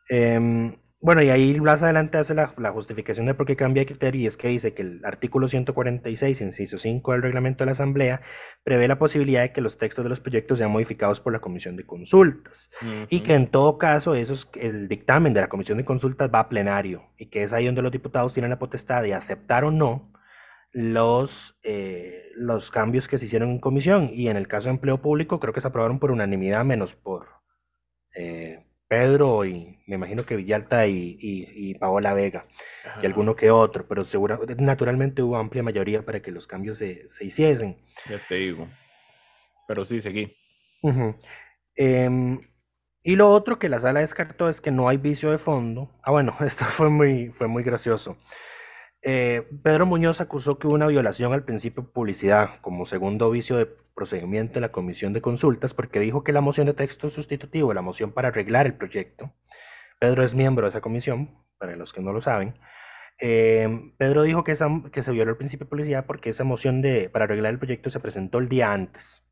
B: eh, bueno, y ahí más adelante hace la, la, justificación de por qué cambia de criterio y es que dice que el artículo 146, inciso 5 del reglamento de la Asamblea, prevé la posibilidad de que los textos de los proyectos sean modificados por la Comisión de Consultas uh -huh. y que en todo caso esos, el dictamen de la Comisión de Consultas va a plenario y que es ahí donde los diputados tienen la potestad de aceptar o no los, eh, los cambios que se hicieron en comisión y en el caso de empleo público creo que se aprobaron por unanimidad menos por... Eh, Pedro y me imagino que Villalta y, y, y Paola Vega Ajá. y alguno que otro, pero segura, naturalmente hubo amplia mayoría para que los cambios se, se hiciesen.
C: Ya te digo. Pero sí, seguí.
B: Uh -huh. eh, y lo otro que la sala descartó es que no hay vicio de fondo. Ah, bueno, esto fue muy, fue muy gracioso. Eh, Pedro Muñoz acusó que hubo una violación al principio de publicidad como segundo vicio de procedimiento en la comisión de consultas porque dijo que la moción de texto sustitutivo, la moción para arreglar el proyecto, Pedro es miembro de esa comisión, para los que no lo saben, eh, Pedro dijo que, se violó el principio de publicidad porque esa moción de, para arreglar el proyecto se presentó el día antes.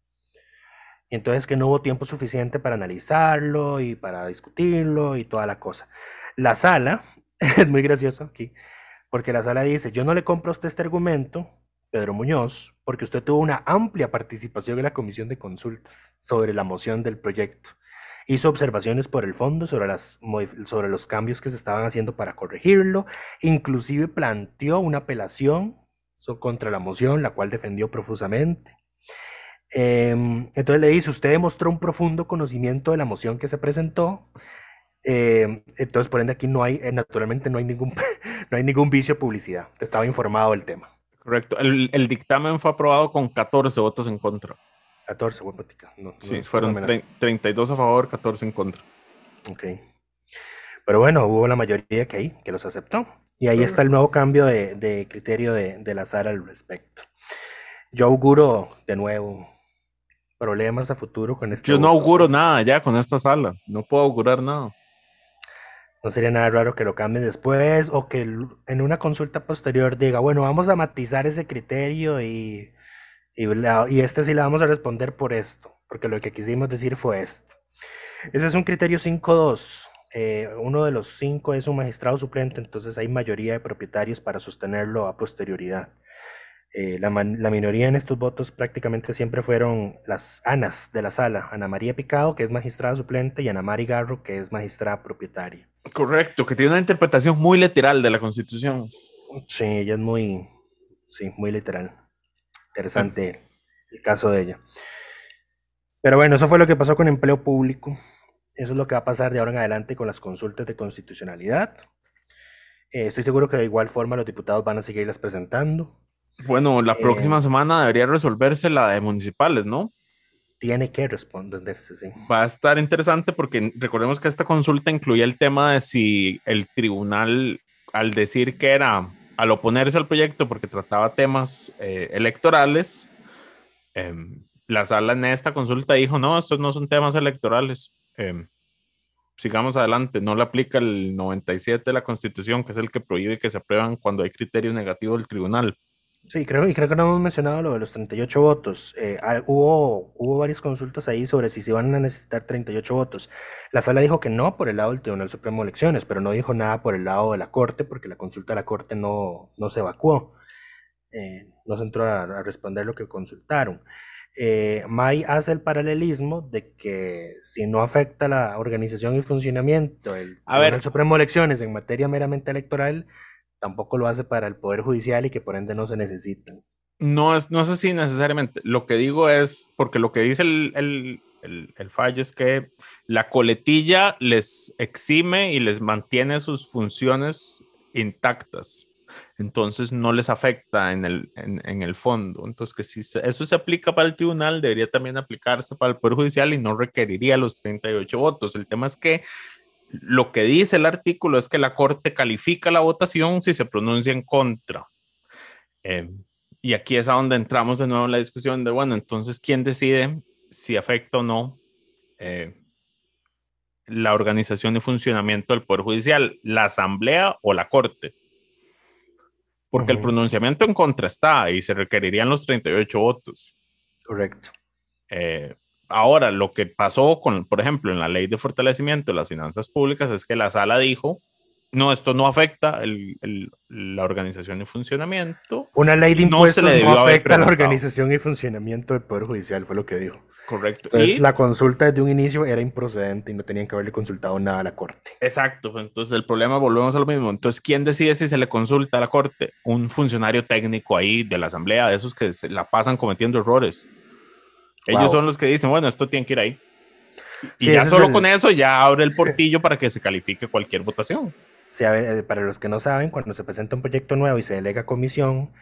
B: Y entonces que no hubo tiempo suficiente para analizarlo y para discutirlo y toda la cosa. La sala, es muy gracioso aquí, porque la sala dice, yo no le compro a usted este argumento, Pedro Muñoz, porque usted tuvo una amplia participación en la comisión de consultas sobre la moción del proyecto. Hizo observaciones por el fondo sobre, los cambios que se estaban haciendo para corregirlo, inclusive planteó una apelación contra la moción, la cual defendió profusamente. Eh, entonces le dice, usted demostró un profundo conocimiento de la moción que se presentó, eh, entonces, por ende, aquí no hay, eh, naturalmente no hay ningún, no hay ningún vicio de publicidad. Te estaba informado del tema.
C: Correcto. El, el, dictamen fue aprobado con 14 votos en contra.
B: 14, buen. No,
C: sí, no, fueron no 32 a favor, 14 en contra.
B: Ok. Pero bueno, hubo la mayoría que ahí, que los aceptó. Y ahí está el nuevo cambio de, de criterio de, de la SAR al respecto. Yo auguro de nuevo problemas a futuro con este.
C: Yo no auguro nada ya con esta sala. No puedo augurar nada.
B: No sería nada raro que lo cambien después o que en una consulta posterior diga, bueno, vamos a matizar ese criterio y, este sí le vamos a responder por esto, porque lo que quisimos decir fue esto. Ese es un criterio 5.2. Eh, uno de los cinco es un magistrado suplente, entonces hay mayoría de propietarios para sostenerlo a posterioridad. Eh, la, la minoría en estos votos prácticamente siempre fueron las Anas de la sala, Ana María Picado, que es magistrada suplente, y Ana Mari Garro, que es magistrada propietaria.
C: Correcto, que tiene una interpretación muy literal de la Constitución.
B: Sí, ella es muy, sí, muy literal. Interesante el caso de ella. Pero bueno, eso fue lo que pasó con empleo público. Eso es lo que va a pasar de ahora en adelante con las consultas de constitucionalidad. Eh, estoy seguro que de igual forma los diputados van a seguirlas presentando.
C: Bueno, la
B: Eh,
C: próxima semana debería resolverse la de municipales, ¿no?
B: Tiene que responderse, sí.
C: Va a estar interesante porque recordemos que esta consulta incluía el tema de si el tribunal, al decir que era, al oponerse al proyecto porque trataba temas eh, electorales, em, la sala en esta consulta dijo, no, estos no son temas electorales. em, sigamos adelante, no le aplica el 97 de la Constitución, que es el que prohíbe que se aprueban cuando hay criterio negativo del tribunal.
B: Sí, creo, y creo que no hemos mencionado lo de los 38 votos. Eh, hubo, hubo varias consultas ahí sobre si se iban a necesitar 38 votos. La sala dijo que no por el lado del Tribunal Supremo de Elecciones, pero no dijo nada por el lado de la Corte, porque la consulta de la Corte no, no se evacuó. Eh, no se entró a, a responder lo que consultaron. Eh, May hace el paralelismo de que si no afecta la organización y funcionamiento del
C: A ver.
B: Tribunal Supremo de Elecciones en materia meramente electoral, tampoco lo hace para el Poder Judicial y que por ende no se necesitan.
C: No es, no es así necesariamente. Lo que digo es, porque lo que dice el, el- el- el fallo es que la coletilla les exime y les mantiene sus funciones intactas. Entonces no les afecta en el, en, en el fondo. Entonces que si eso se aplica para el tribunal, debería también aplicarse para el Poder Judicial y no requeriría los 38 votos. El tema es que lo que dice el artículo es que la Corte califica la votación si se pronuncia en contra. Eh, y aquí es a donde entramos de nuevo en la discusión de, bueno, entonces, ¿quién decide si afecta o no eh, la organización y funcionamiento del Poder Judicial? ¿La Asamblea o la Corte? Porque el pronunciamiento en contra está y se requerirían los 38 votos.
B: Correcto.
C: Eh, ahora, lo que pasó con, por ejemplo, en la ley de fortalecimiento de las finanzas públicas es que la sala dijo, no, esto no afecta el- el- la organización y funcionamiento.
B: Una ley de
C: No se
B: impuestos
C: le
B: no, afecta a la organización y funcionamiento del Poder Judicial, fue lo que dijo.
C: Correcto.
B: Entonces,
C: Y-
B: la consulta desde un inicio era improcedente y no tenían que haberle consultado nada a la Corte.
C: Exacto, entonces el problema, volvemos a lo mismo. Entonces, ¿quién decide si se le consulta a la corte? Un funcionario técnico ahí de la asamblea, de esos que se la pasan cometiendo errores. Ellos
B: Wow.
C: son los que dicen, bueno, esto tiene que ir ahí. Y
B: Sí,
C: ya solo
B: el-
C: con eso ya abre el portillo para que se califique cualquier votación.
B: Sí, a ver, eh, para los que no saben, cuando se presenta un proyecto nuevo y se delega comisión,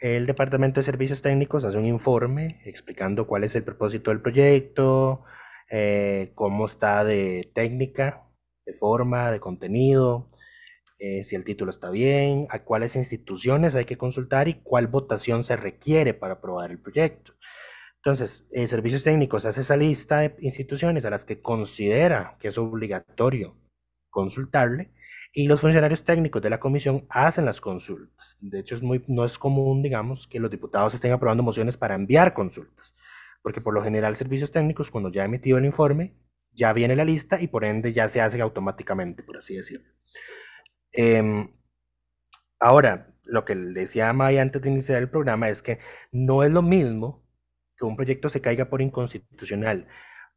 B: el Departamento de Servicios Técnicos hace un informe explicando cuál es el propósito del proyecto, eh, cómo está de técnica, de forma, de contenido, eh, si el título está bien, a cuáles instituciones hay que consultar y cuál votación se requiere para aprobar el proyecto. Entonces, eh, Servicios Técnicos hace esa lista de instituciones a las que considera que es obligatorio consultarle y los funcionarios técnicos de la comisión hacen las consultas. De hecho, es muy, no es común, digamos, que los diputados estén aprobando mociones para enviar consultas, porque por lo general servicios técnicos, cuando ya ha emitido el informe, ya viene la lista y por ende ya se hace automáticamente, por así decirlo. Em, ahora, lo que decía a Maya antes de iniciar el programa es que no es lo mismo que un proyecto se caiga por inconstitucional,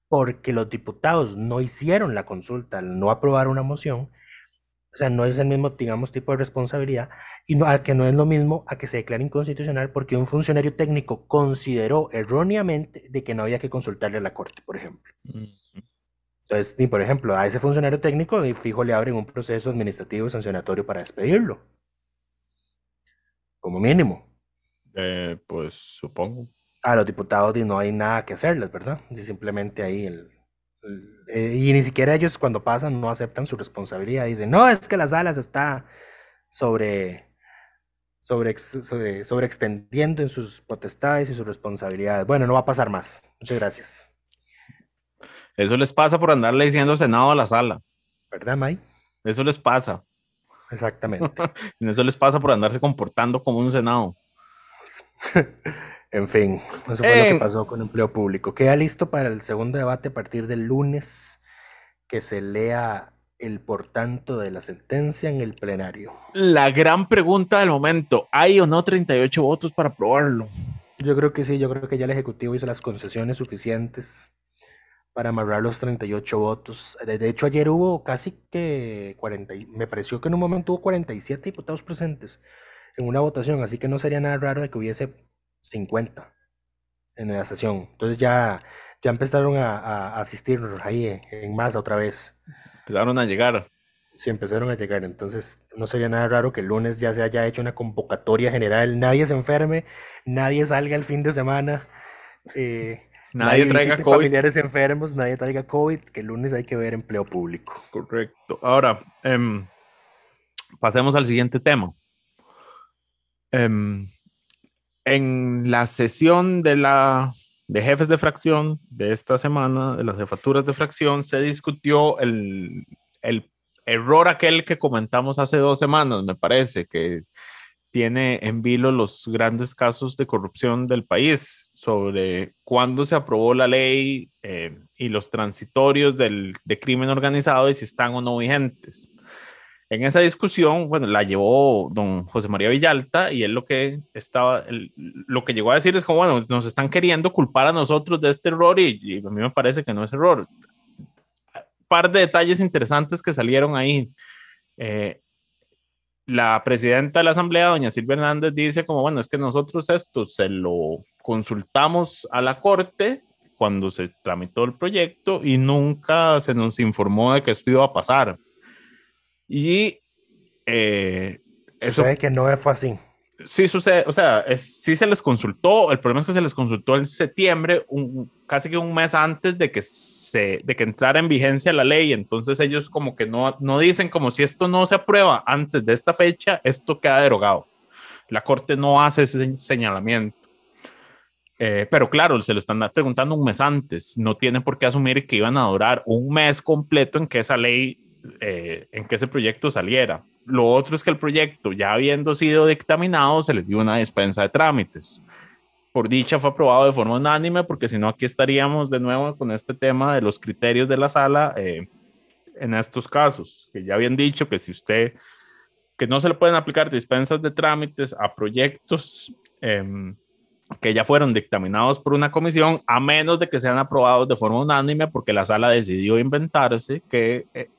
B: porque los diputados no hicieron la consulta al no aprobar una moción, o sea, no es el mismo, digamos, tipo de responsabilidad, y no, a que no es lo mismo a que se declare inconstitucional porque un funcionario técnico consideró erróneamente de que no había que consultarle a la Corte, por ejemplo. Entonces, ni por ejemplo, a ese funcionario técnico, y fijo, le abren un proceso administrativo y sancionatorio para despedirlo. Como mínimo.
C: Eh, pues supongo.
B: A los diputados di, no hay nada que hacerles, ¿verdad? Y simplemente ahí el, el- eh, y ni siquiera ellos cuando pasan no aceptan su responsabilidad. Dicen, no, es que la sala se está sobre, sobre, ex- sobre, sobreextendiendo en sus potestades y sus responsabilidades. Bueno, no va a pasar más. Muchas gracias.
C: Eso les pasa por andarle diciendo Senado a la sala.
B: ¿Verdad, May?
C: Eso les pasa.
B: Exactamente.
C: Y Eso les pasa por andarse comportando como un Senado.
B: En fin, eso fue lo
C: Eh.
B: que pasó con empleo público. Queda listo para el segundo debate a partir del lunes que se lea el por tanto de la sentencia en el plenario?
C: La gran pregunta del momento, ¿hay o no 38 votos para aprobarlo?
B: Yo creo que sí, yo creo que ya el Ejecutivo hizo las concesiones suficientes para amarrar los 38 votos. De, hecho, ayer hubo casi que 40, y- me pareció que en un momento hubo 47 diputados presentes en una votación, así que no sería nada raro de que hubiese 50 en la sesión. Entonces ya, ya empezaron a, a asistir ahí en, en masa otra vez.
C: Empezaron a llegar.
B: Sí, empezaron a llegar, entonces no sería nada raro que el lunes ya se haya hecho una convocatoria general, nadie se enferme, nadie salga el fin de semana, eh,
C: Nadie traiga COVID.
B: familiares enfermos, nadie traiga COVID, que el lunes hay que ver empleo público.
C: Correcto. Ahora, em, pasemos al siguiente tema. Em, en la sesión de la de jefes de fracción de esta semana, de las jefaturas de fracción, se discutió el, el error aquel que comentamos hace dos semanas, me parece, que tiene en vilo los grandes casos de corrupción del país, sobre cuándo se aprobó la ley eh, y los transitorios del, de crimen organizado y si están o no vigentes. En esa discusión, bueno, la llevó don José María Villalta y él lo que estaba, lo que llegó a decir es como, bueno, nos están queriendo culpar a nosotros de este error y, y a mí me parece que no es error. Par de detalles interesantes que salieron ahí. Eh, la presidenta de la Asamblea, doña Silvia Hernández, dice como, bueno, es que nosotros esto se lo consultamos a la Corte cuando se tramitó el proyecto y nunca se nos informó de que esto iba a pasar. Y eh, eso
B: Sucede que no fue así.
C: sí sucede, o sea, es- sí se les consultó, el problema es que se les consultó en septiembre, un- casi que un mes antes de que, se, de que entrara en vigencia la ley, entonces ellos como que no, no dicen como si esto no se aprueba antes de esta fecha, esto queda derogado. La Corte no hace ese señalamiento. Eh, pero claro, se lo están preguntando un mes antes, no tiene por qué asumir que iban a durar un mes completo en que esa ley, eh, en que ese proyecto saliera. Lo otro es que el proyecto, ya habiendo sido dictaminado, se les dio una dispensa de trámites. Por dicha fue aprobado de forma unánime, porque si no, aquí estaríamos de nuevo con este tema de los criterios de la sala eh, en estos casos, que ya habían dicho que si usted, que no se le pueden aplicar dispensas de trámites a proyectos em, que ya fueron dictaminados por una comisión, a menos de que sean aprobados de forma unánime, porque la sala decidió inventarse que eh,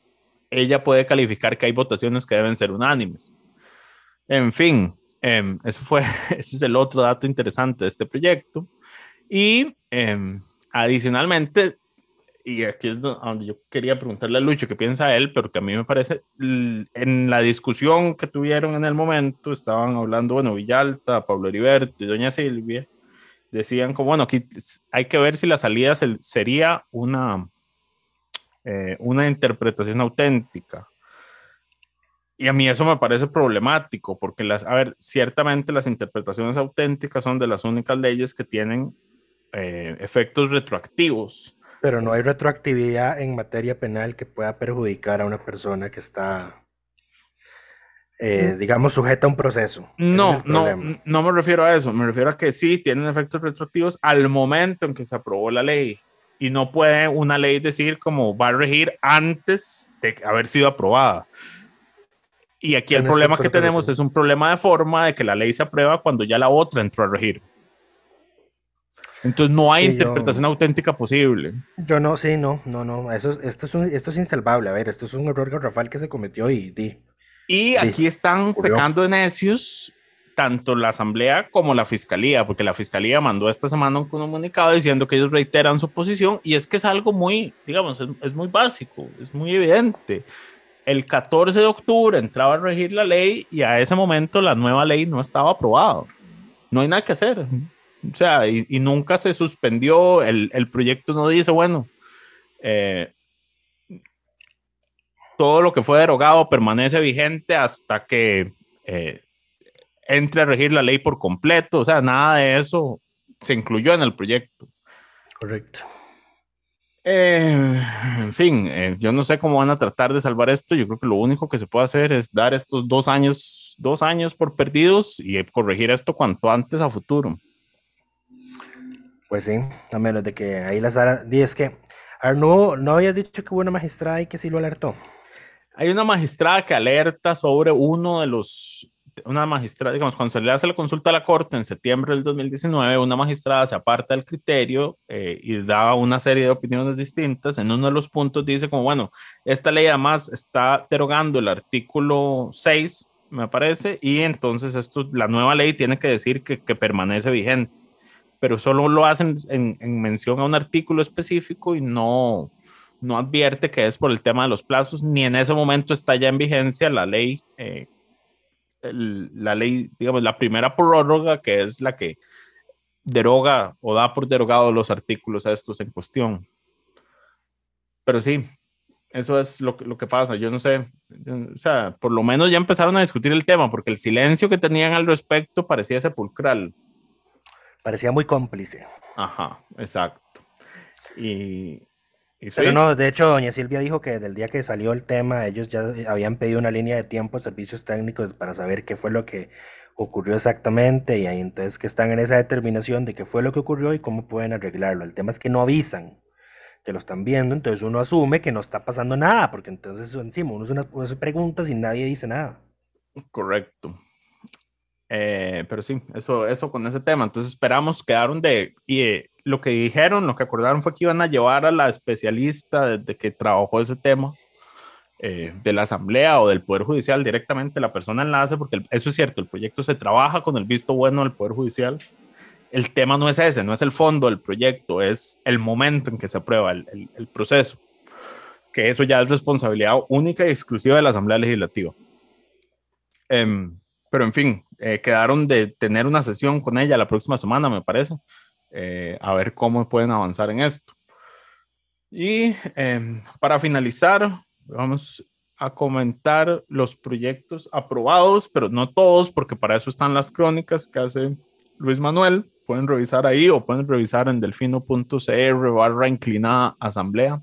C: ella puede calificar que hay votaciones que deben ser unánimes. En fin, em, eso fue, ese es el otro dato interesante de este proyecto. Y em, adicionalmente, y aquí es do- donde yo quería preguntarle a Lucho qué piensa él, pero que a mí me parece, en la discusión que tuvieron en el momento, estaban hablando, bueno, Villalta, Pablo Heriberto y doña Silvia, decían como, bueno, aquí hay que ver si la salida se- sería una, eh, una interpretación auténtica. Y a mí eso me parece problemático, porque las, a ver, ciertamente las interpretaciones auténticas son de las únicas leyes que tienen eh, efectos retroactivos.
B: Pero no hay retroactividad en materia penal que pueda perjudicar a una persona que está, eh, digamos, sujeta a un proceso.
C: No, no, no me refiero a eso, me refiero a que sí tienen efectos retroactivos al momento en que se aprobó la ley. Y no puede una ley decir como va a regir antes de haber sido aprobada. Y aquí el problema que tenemos es un problema de forma de que la ley se aprueba cuando ya la otra entró a regir. Entonces no hay
B: Sí, yo-
C: interpretación auténtica posible.
B: Yo no, sí, no, no, no. Eso, es- esto, es un- esto es insalvable. A ver, esto es un error garrafal que se cometió y di.
C: Y aquí están
B: ocurrió.
C: pecando de necios tanto la Asamblea como la Fiscalía, porque la Fiscalía mandó esta semana un comunicado diciendo que ellos reiteran su posición y es que es algo muy, digamos, es, es muy básico, es muy evidente. El 14 de octubre entraba a regir la ley y a ese momento la nueva ley no estaba aprobada. No hay nada que hacer. O sea, y, nunca se suspendió, el, el proyecto no dice, bueno, eh, todo lo que fue derogado permanece vigente hasta que eh, entre a regir la ley por completo. O sea, nada de eso se incluyó en el proyecto.
B: Correcto.
C: Eh, en fin, eh, yo no sé cómo van a tratar de salvar esto. Yo creo que lo único que se puede hacer es dar estos dos años, dos años por perdidos y corregir esto cuanto antes a futuro.
B: Pues sí, a menos de que ahí la Sara. Di es que. A ver, no, no había dicho que hubo una magistrada y que sí lo alertó.
C: hay una magistrada que alerta sobre uno de los, una magistrada, digamos, cuando se le hace la consulta a la Corte en septiembre del 2019, una magistrada se aparta del criterio eh, y da una serie de opiniones distintas. En uno de los puntos dice como, bueno, esta ley además está derogando el artículo 6, me parece, y entonces esto, la nueva ley tiene que decir que, que permanece vigente, pero solo lo hacen en, en mención a un artículo específico y no, no advierte que es por el tema de los plazos, ni en ese momento está ya en vigencia la ley, eh, el, la ley, digamos, la primera prórroga, que es la que deroga o da por derogado los artículos a estos en cuestión. Pero sí, eso es lo, lo que pasa. Yo no sé, o sea, por lo menos ya empezaron a discutir el tema, porque el silencio que tenían al respecto parecía sepulcral.
B: Parecía muy cómplice.
C: Ajá, exacto. Y, sí,
B: Pero no, de hecho, doña Silvia dijo que desde el día que salió el tema, ellos ya habían pedido una línea de tiempo a servicios técnicos para saber qué fue lo que ocurrió exactamente y ahí entonces que están en esa determinación de qué fue lo que ocurrió y cómo pueden arreglarlo. El tema es que no avisan que lo están viendo, entonces uno asume que no está pasando nada, porque entonces encima uno hace, unas- preguntas y nadie dice nada.
C: Correcto. Eh, pero sí, eso, eso con ese tema. Entonces esperamos, quedaron de... Y eh, lo que dijeron, lo que acordaron fue que iban a llevar a la especialista desde que trabajó ese tema eh, de la Asamblea o del Poder Judicial directamente, la persona enlace, porque el- eso es cierto, el proyecto se trabaja con el visto bueno del Poder Judicial. El tema no es ese, no es el fondo del proyecto, es el momento en que se aprueba el, el- el proceso, que eso ya es responsabilidad única y exclusiva de la Asamblea Legislativa. Em, pero en fin, eh, quedaron de tener una sesión con ella la próxima semana, me parece, eh, a ver cómo pueden avanzar en esto. Y em, para finalizar, vamos a comentar los proyectos aprobados, pero no todos, porque para eso están las crónicas que hace Luis Manuel. Pueden revisar ahí o pueden revisar en delfino.cr barra inclinada asamblea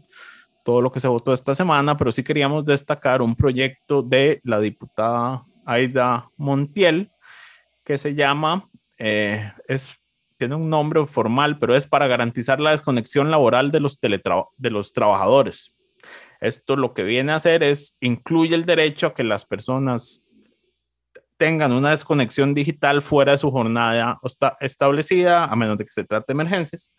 C: todo lo que se votó esta semana, pero sí queríamos destacar un proyecto de la diputada Aida Montiel que se llama, eh, es, tiene un nombre formal, pero es para garantizar la desconexión laboral de los, de los trabajadores. Esto lo que viene a hacer es incluye el derecho a que las personas tengan una desconexión digital fuera de su jornada esta- establecida, a menos de que se trate de emergencias.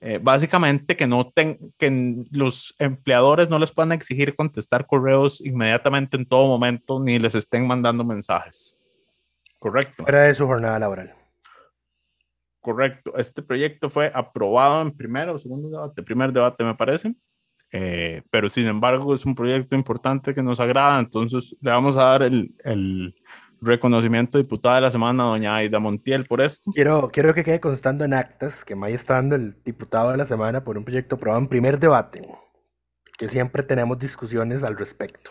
C: Eh, básicamente que no ten- que los empleadores no les puedan exigir contestar correos inmediatamente en todo momento ni les estén mandando mensajes. Correcto.
B: Fuera de su jornada laboral.
C: Correcto. Este proyecto fue aprobado en primero o segundo debate, primer debate me parece, Eh, pero sin embargo es un proyecto importante que nos agrada, entonces le vamos a dar el, el reconocimiento de diputada de la semana doña Aida Montiel por esto.
B: Quiero, quiero que quede constando en actas que May está dando el diputado de la semana por un proyecto aprobado en primer debate, que siempre tenemos discusiones al respecto.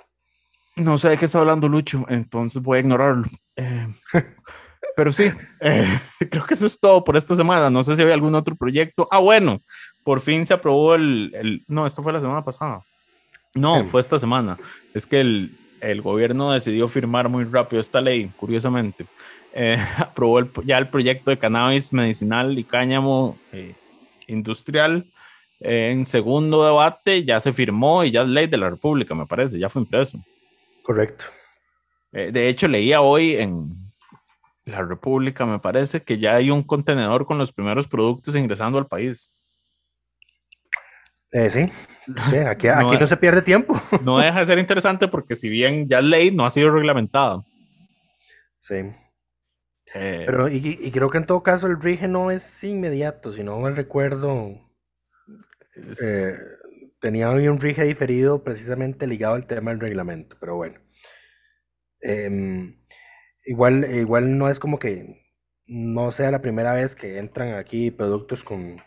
C: No sé de qué está hablando Lucho, entonces voy a ignorarlo. Eh, pero sí, eh, creo que eso es todo por esta semana. No sé si hay algún otro proyecto. Ah, bueno, por fin se aprobó el, el- No, esto fue la semana pasada. No,
B: Sí.
C: fue esta semana. Es que el, el gobierno decidió firmar muy rápido esta ley, curiosamente. Eh, aprobó el- ya el proyecto de cannabis medicinal y cáñamo eh, industrial. Eh, en segundo debate ya se firmó y ya es ley de la República, me parece, ya fue impreso.
B: Correcto.
C: Eh, de hecho, leía hoy en La República, me parece, que ya hay un contenedor con los primeros productos ingresando al país.
B: Eh, sí, sí, aquí,
C: No,
B: aquí no se pierde tiempo.
C: No deja de ser interesante porque si bien ya es ley, no ha sido reglamentada.
B: Sí,
C: Eh,
B: pero y, y creo que en todo caso el rige no es inmediato, si no mal recuerdo,
C: es-
B: eh, tenía hoy un rige diferido precisamente ligado al tema del reglamento, pero bueno. Em, igual, igual no es como que no sea la primera vez que entran aquí productos con...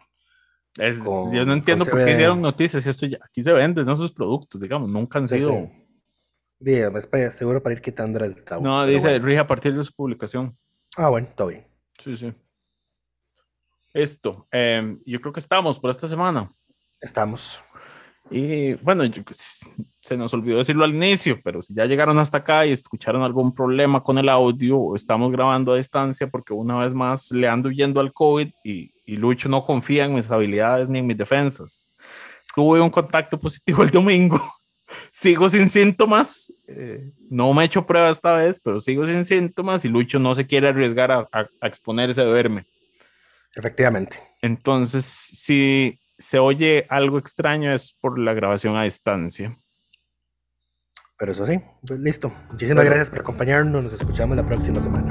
C: es-
B: con-
C: yo no entiendo por qué hicieron noticias esto ya, aquí se venden ¿no? esos productos, digamos, nunca han sido.
B: sí. Seguro para ir quitando el tabú.
C: No, dice
B: bueno.
C: rige a partir de su publicación.
B: Ah, bueno, todo bien.
C: Sí, sí. Esto, eh, yo creo que estamos por esta semana.
B: Estamos.
C: Y bueno, yo- se nos olvidó decirlo al inicio, pero si ya llegaron hasta acá y escucharon algún problema con el audio, estamos grabando a distancia porque una vez más le ando huyendo al COVID y, y Lucho no confía en mis habilidades ni en mis defensas. Tuve un contacto positivo el domingo sigo sin síntomas. eh, no me he hecho prueba esta vez, pero sigo sin síntomas y Lucho no se quiere arriesgar a, a- a exponerse a verme.
B: Efectivamente.
C: Entonces, si se oye algo extraño es por la grabación a distancia.
B: Pero eso sí, pues listo. Muchísimas gracias por acompañarnos. Nos escuchamos la próxima semana.